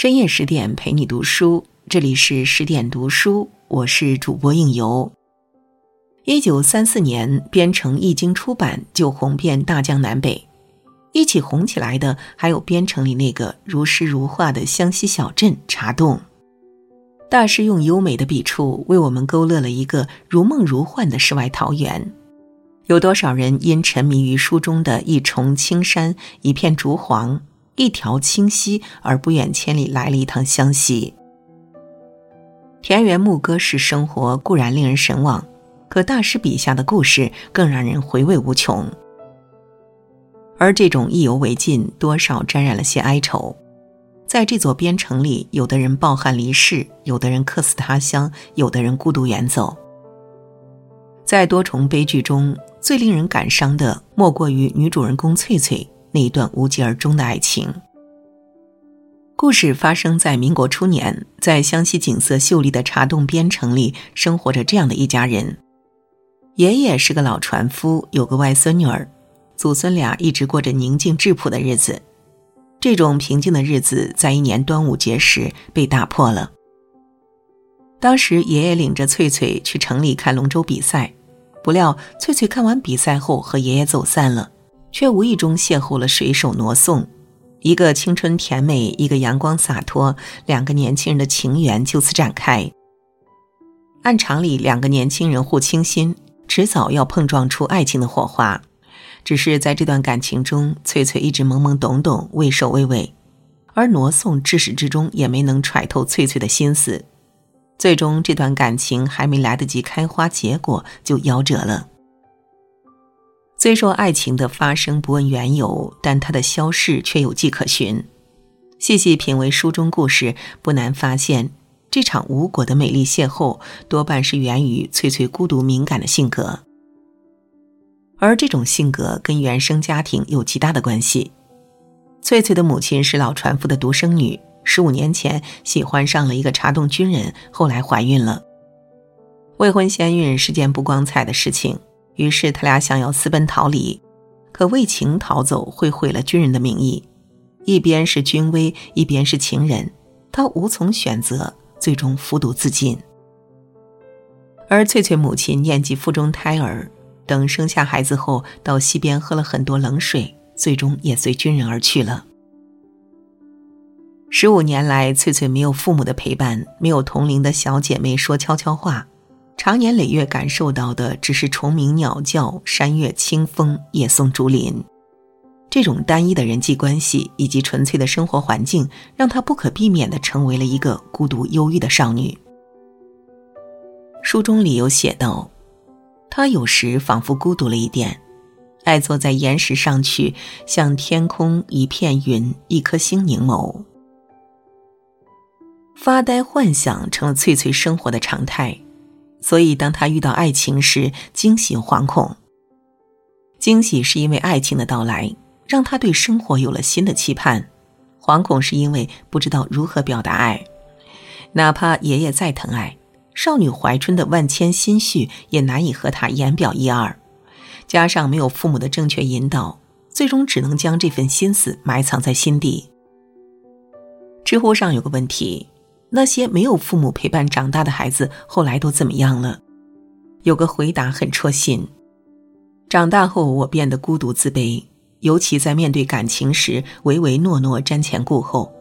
深夜十点陪你读书，这里是十点读书，我是主播应由。一九三四年，编成《易经》出版就红遍大江南北，一起红起来的还有编成里那个如诗如画的湘西小镇茶洞。大师用优美的笔触为我们勾勒了一个如梦如幻的世外桃源。有多少人因沉迷于书中的一重青山、一片竹黄？一条清溪，而不远千里来了一趟湘西。田园牧歌式生活固然令人神往，可大师笔下的故事更让人回味无穷。而这种意犹未尽，多少沾染了些哀愁。在这座边城里，有的人抱憾离世，有的人客死他乡，有的人孤独远走。在多重悲剧中，最令人感伤的，莫过于女主人公翠翠。那一段无疾而终的爱情。故事发生在民国初年，在湘西景色秀丽的茶洞边城里，生活着这样的一家人。爷爷是个老船夫，有个外孙女儿，祖孙俩一直过着宁静质朴的日子。这种平静的日子，在一年端午节时被打破了。当时，爷爷领着翠翠去城里看龙舟比赛，不料翠翠看完比赛后和爷爷走散了。却无意中邂逅了水手罗宋，一个青春甜美，一个阳光洒脱，两个年轻人的情缘就此展开。按常理，两个年轻人互倾心，迟早要碰撞出爱情的火花。只是在这段感情中，翠翠一直懵懵懂懂，畏首畏尾，而罗宋至始至终也没能揣透翠翠的心思。最终，这段感情还没来得及开花结果，就夭折了。虽说爱情的发生不问缘由，但它的消逝却有迹可循。细细品味书中故事，不难发现，这场无果的美丽邂逅多半是源于翠翠孤独敏感的性格，而这种性格跟原生家庭有极大的关系。翠翠的母亲是老船夫的独生女，十五年前喜欢上了一个茶洞军人，后来怀孕了。未婚先孕是件不光彩的事情。于是他俩想要私奔逃离，可为情逃走会毁了军人的名义，一边是军威，一边是情人，他无从选择，最终服毒自尽。而翠翠母亲念及腹中胎儿，等生下孩子后，到溪边喝了很多冷水，最终也随军人而去了。十五年来，翠翠没有父母的陪伴，没有同龄的小姐妹说悄悄话。长年累月感受到的只是虫鸣鸟叫、山岳清风、夜送竹林，这种单一的人际关系以及纯粹的生活环境，让她不可避免的成为了一个孤独忧郁的少女。书中里有写道：“她有时仿佛孤独了一点，爱坐在岩石上去，向天空一片云、一颗星凝眸，发呆幻想成了翠翠生活的常态。”所以，当他遇到爱情时，惊喜惶恐。惊喜是因为爱情的到来，让他对生活有了新的期盼；惶恐是因为不知道如何表达爱。哪怕爷爷再疼爱，少女怀春的万千心绪也难以和他言表一二。加上没有父母的正确引导，最终只能将这份心思埋藏在心底。知乎上有个问题。那些没有父母陪伴长大的孩子，后来都怎么样了？有个回答很戳心：长大后，我变得孤独自卑，尤其在面对感情时，唯唯诺诺、瞻前顾后，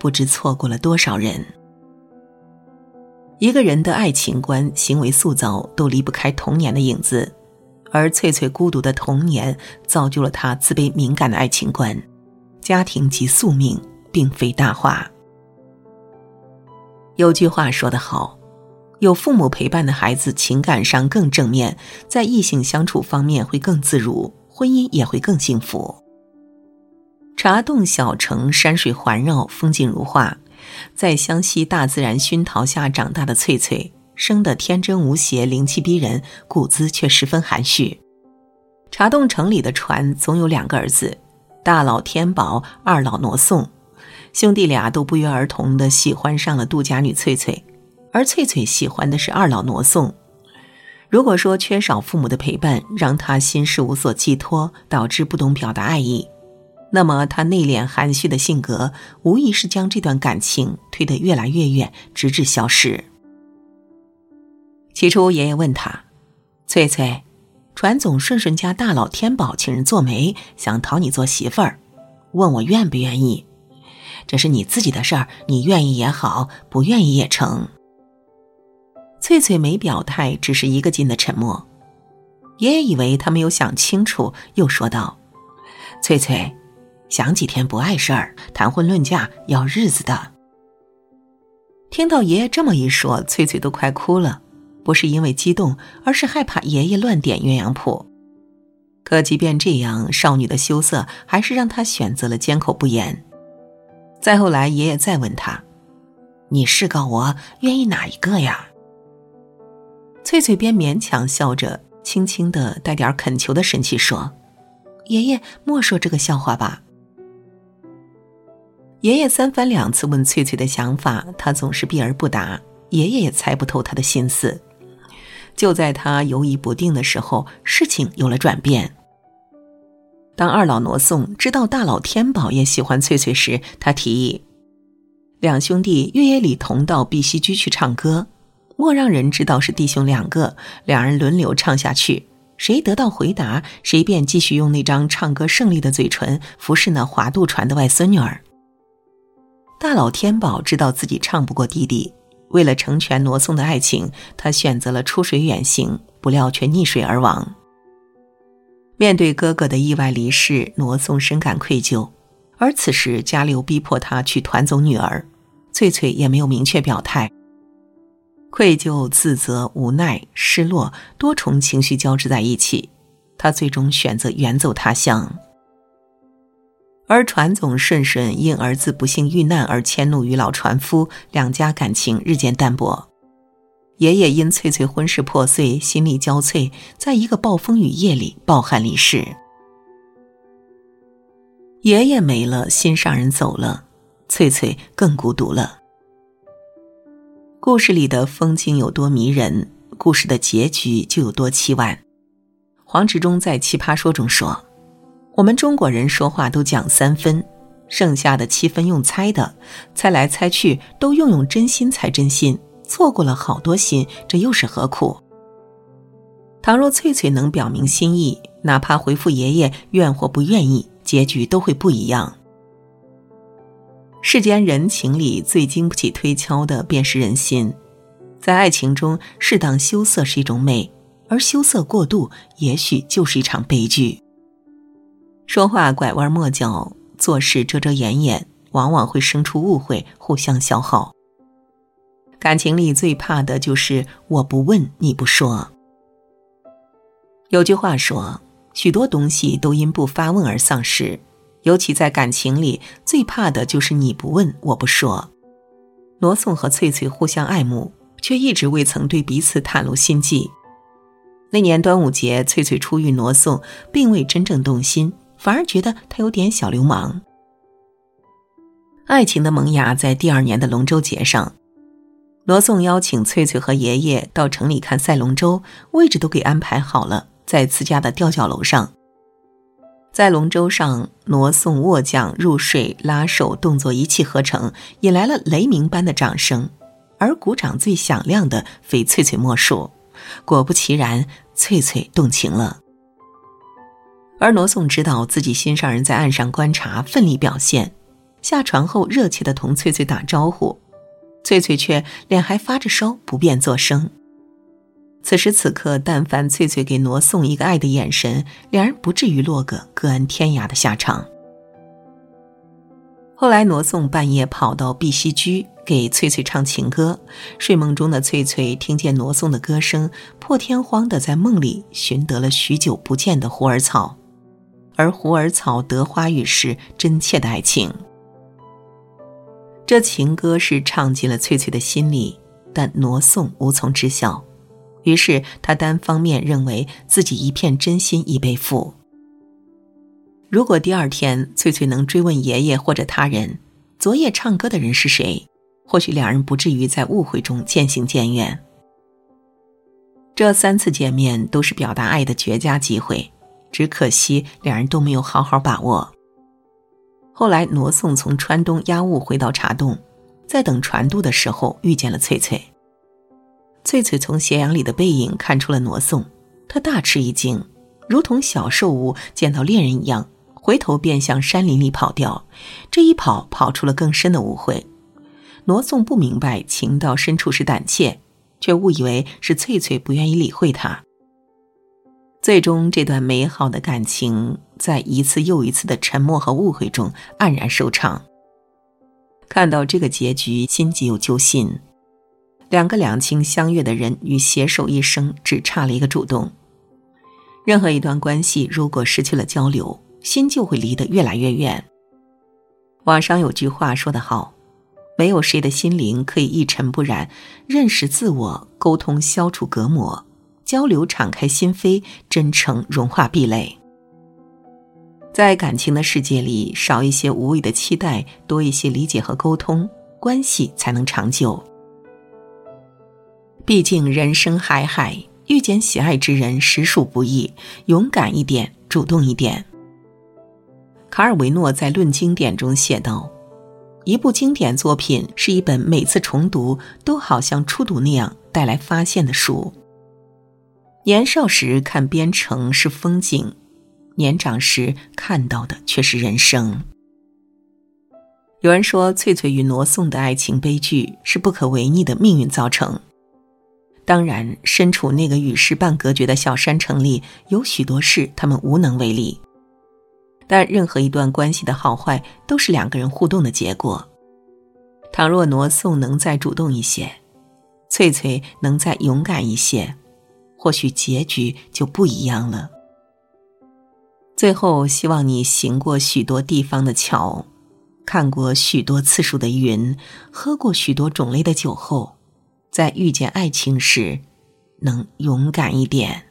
不知错过了多少人。一个人的爱情观、行为塑造都离不开童年的影子，而翠翠孤独的童年造就了她自卑敏感的爱情观。家庭及宿命，并非大话。有句话说得好，有父母陪伴的孩子情感上更正面，在异性相处方面会更自如，婚姻也会更幸福。茶洞小城，山水环绕，风景如画，在湘西大自然熏陶下长大的翠翠，生得天真无邪，灵气逼人，骨子却十分含蓄。茶洞城里的船总有两个儿子，大佬天宝，二老挪送。兄弟俩都不约而同的喜欢上了杜家女翠翠，而翠翠喜欢的是二老挪送。如果说缺少父母的陪伴，让他心事无所寄托，导致不懂表达爱意，那么他内敛含蓄的性格，无疑是将这段感情推得越来越远，直至消失。起初，爷爷问他：“翠翠，传总顺顺家大老天宝请人做媒，想讨你做媳妇儿，问我愿不愿意？这是你自己的事儿，你愿意也好，不愿意也成。”翠翠没表态，只是一个劲的沉默。爷爷以为他没有想清楚，又说道：“翠翠。”想几天不碍事儿，谈婚论嫁要日子的。听到爷爷这么一说，翠翠都快哭了，不是因为激动，而是害怕爷爷乱点鸳鸯谱。可即便这样，少女的羞涩还是让她选择了缄口不言。再后来，爷爷再问他：“你是告我愿意哪一个呀？”翠翠便勉强笑着，轻轻的带点恳求的神气说：“爷爷莫说这个笑话吧。”爷爷三番两次问翠翠的想法，她总是避而不答。爷爷也猜不透她的心思。就在她犹疑不定的时候，事情有了转变。当二老挪送知道大老天宝也喜欢翠翠时，他提议，两兄弟月夜里同到碧溪居去唱歌，莫让人知道是弟兄两个，两人轮流唱下去，谁得到回答，谁便继续用那张唱歌胜利的嘴唇服侍那划渡船的外孙女儿。大老天宝知道自己唱不过弟弟，为了成全挪送的爱情，他选择了出水远行，不料却溺水而亡。面对哥哥的意外离世，挪送深感愧疚，而此时家里又逼迫他去团走女儿，翠翠也没有明确表态。愧疚、自责、无奈、失落，多重情绪交织在一起，他最终选择远走他乡。而船总顺顺因儿子不幸遇难而迁怒于老船夫，两家感情日渐淡薄。爷爷因翠翠婚事破碎，心力交瘁，在一个暴风雨夜里暴汗离世。爷爷没了，心上人走了，翠翠更孤独了。故事里的风景有多迷人，故事的结局就有多凄婉。黄执中在《奇葩说》中说。我们中国人说话都讲三分，剩下的七分用猜的，猜来猜去都用用真心猜真心，错过了好多心，这又是何苦？倘若翠翠能表明心意，哪怕回复爷爷愿或不愿意，结局都会不一样。世间人情里最经不起推敲的，便是人心。在爱情中，适当羞涩是一种美，而羞涩过度，也许就是一场悲剧。说话拐弯抹角，做事遮遮掩掩，往往会生出误会，互相消耗。感情里最怕的就是我不问你不说。有句话说，许多东西都因不发问而丧失，尤其在感情里，最怕的就是你不问我不说。罗宋和翠翠互相爱慕，却一直未曾对彼此袒露心迹。那年端午节，翠翠初遇罗宋，并未真正动心。反而觉得他有点小流氓。爱情的萌芽在第二年的龙舟节上，罗宋邀请翠翠和爷爷到城里看赛龙舟，位置都给安排好了，在自家的吊脚楼上。在龙舟上，罗宋握桨入水、拉手动作一气呵成，引来了雷鸣般的掌声，而鼓掌最响亮的非翠翠莫属。果不其然，翠翠动情了。而罗宋知道自己心上人在岸上观察，奋力表现，下船后热切地同翠翠打招呼，翠翠却脸还发着烧，不便作声。此时此刻，但凡翠翠给罗宋一个爱的眼神，两人不至于落个各安天涯的下场。后来，罗宋半夜跑到碧溪居给翠翠唱情歌，睡梦中的翠翠听见罗宋的歌声，破天荒地在梦里寻得了许久不见的虎耳草。而虎耳草得花语是真切的爱情。这情歌是唱进了翠翠的心里，但挪送无从知晓，于是他单方面认为自己一片真心已被负。如果第二天翠翠能追问爷爷或者他人，昨夜唱歌的人是谁，或许两人不至于在误会中渐行渐远。这三次见面都是表达爱的绝佳机会。只可惜两人都没有好好把握。后来，挪送从川东押物回到茶洞，在等船渡的时候遇见了翠翠。翠翠从斜阳里的背影看出了挪送，她大吃一惊，如同小兽物见到猎人一样，回头便向山林里跑掉。这一跑，跑出了更深的误会。挪送不明白情到深处是胆怯，却误以为是翠翠不愿意理会他。最终，这段美好的感情在一次又一次的沉默和误会中黯然收场。看到这个结局，心急又揪心。两个两情相悦的人与携手一生，只差了一个主动。任何一段关系，如果失去了交流，心就会离得越来越远。网上有句话说得好：“没有谁的心灵可以一尘不染，认识自我，沟通消除隔膜。”交流，敞开心扉，真诚融化壁垒。在感情的世界里，少一些无谓的期待，多一些理解和沟通，关系才能长久。毕竟人生海海，遇见喜爱之人实属不易，勇敢一点，主动一点。卡尔维诺在《论经典》中写道：“一部经典作品是一本每次重读都好像初读那样带来发现的书。”年少时看边城是风景，年长时看到的却是人生。有人说，翠翠与罗宋的爱情悲剧是不可违逆的命运造成。当然，身处那个与世半隔绝的小山城里，有许多事他们无能为力。但任何一段关系的好坏，都是两个人互动的结果。倘若罗宋能再主动一些，翠翠能再勇敢一些。或许结局就不一样了。最后，希望你行过许多地方的桥，看过许多次数的云，喝过许多种类的酒后，在遇见爱情时，能勇敢一点。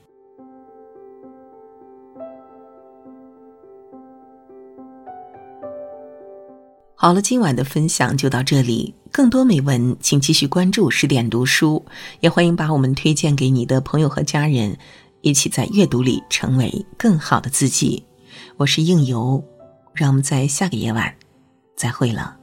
好了，今晚的分享就到这里。更多美文，请继续关注十点读书，也欢迎把我们推荐给你的朋友和家人，一起在阅读里成为更好的自己。我是应由让我们在下个夜晚再会了。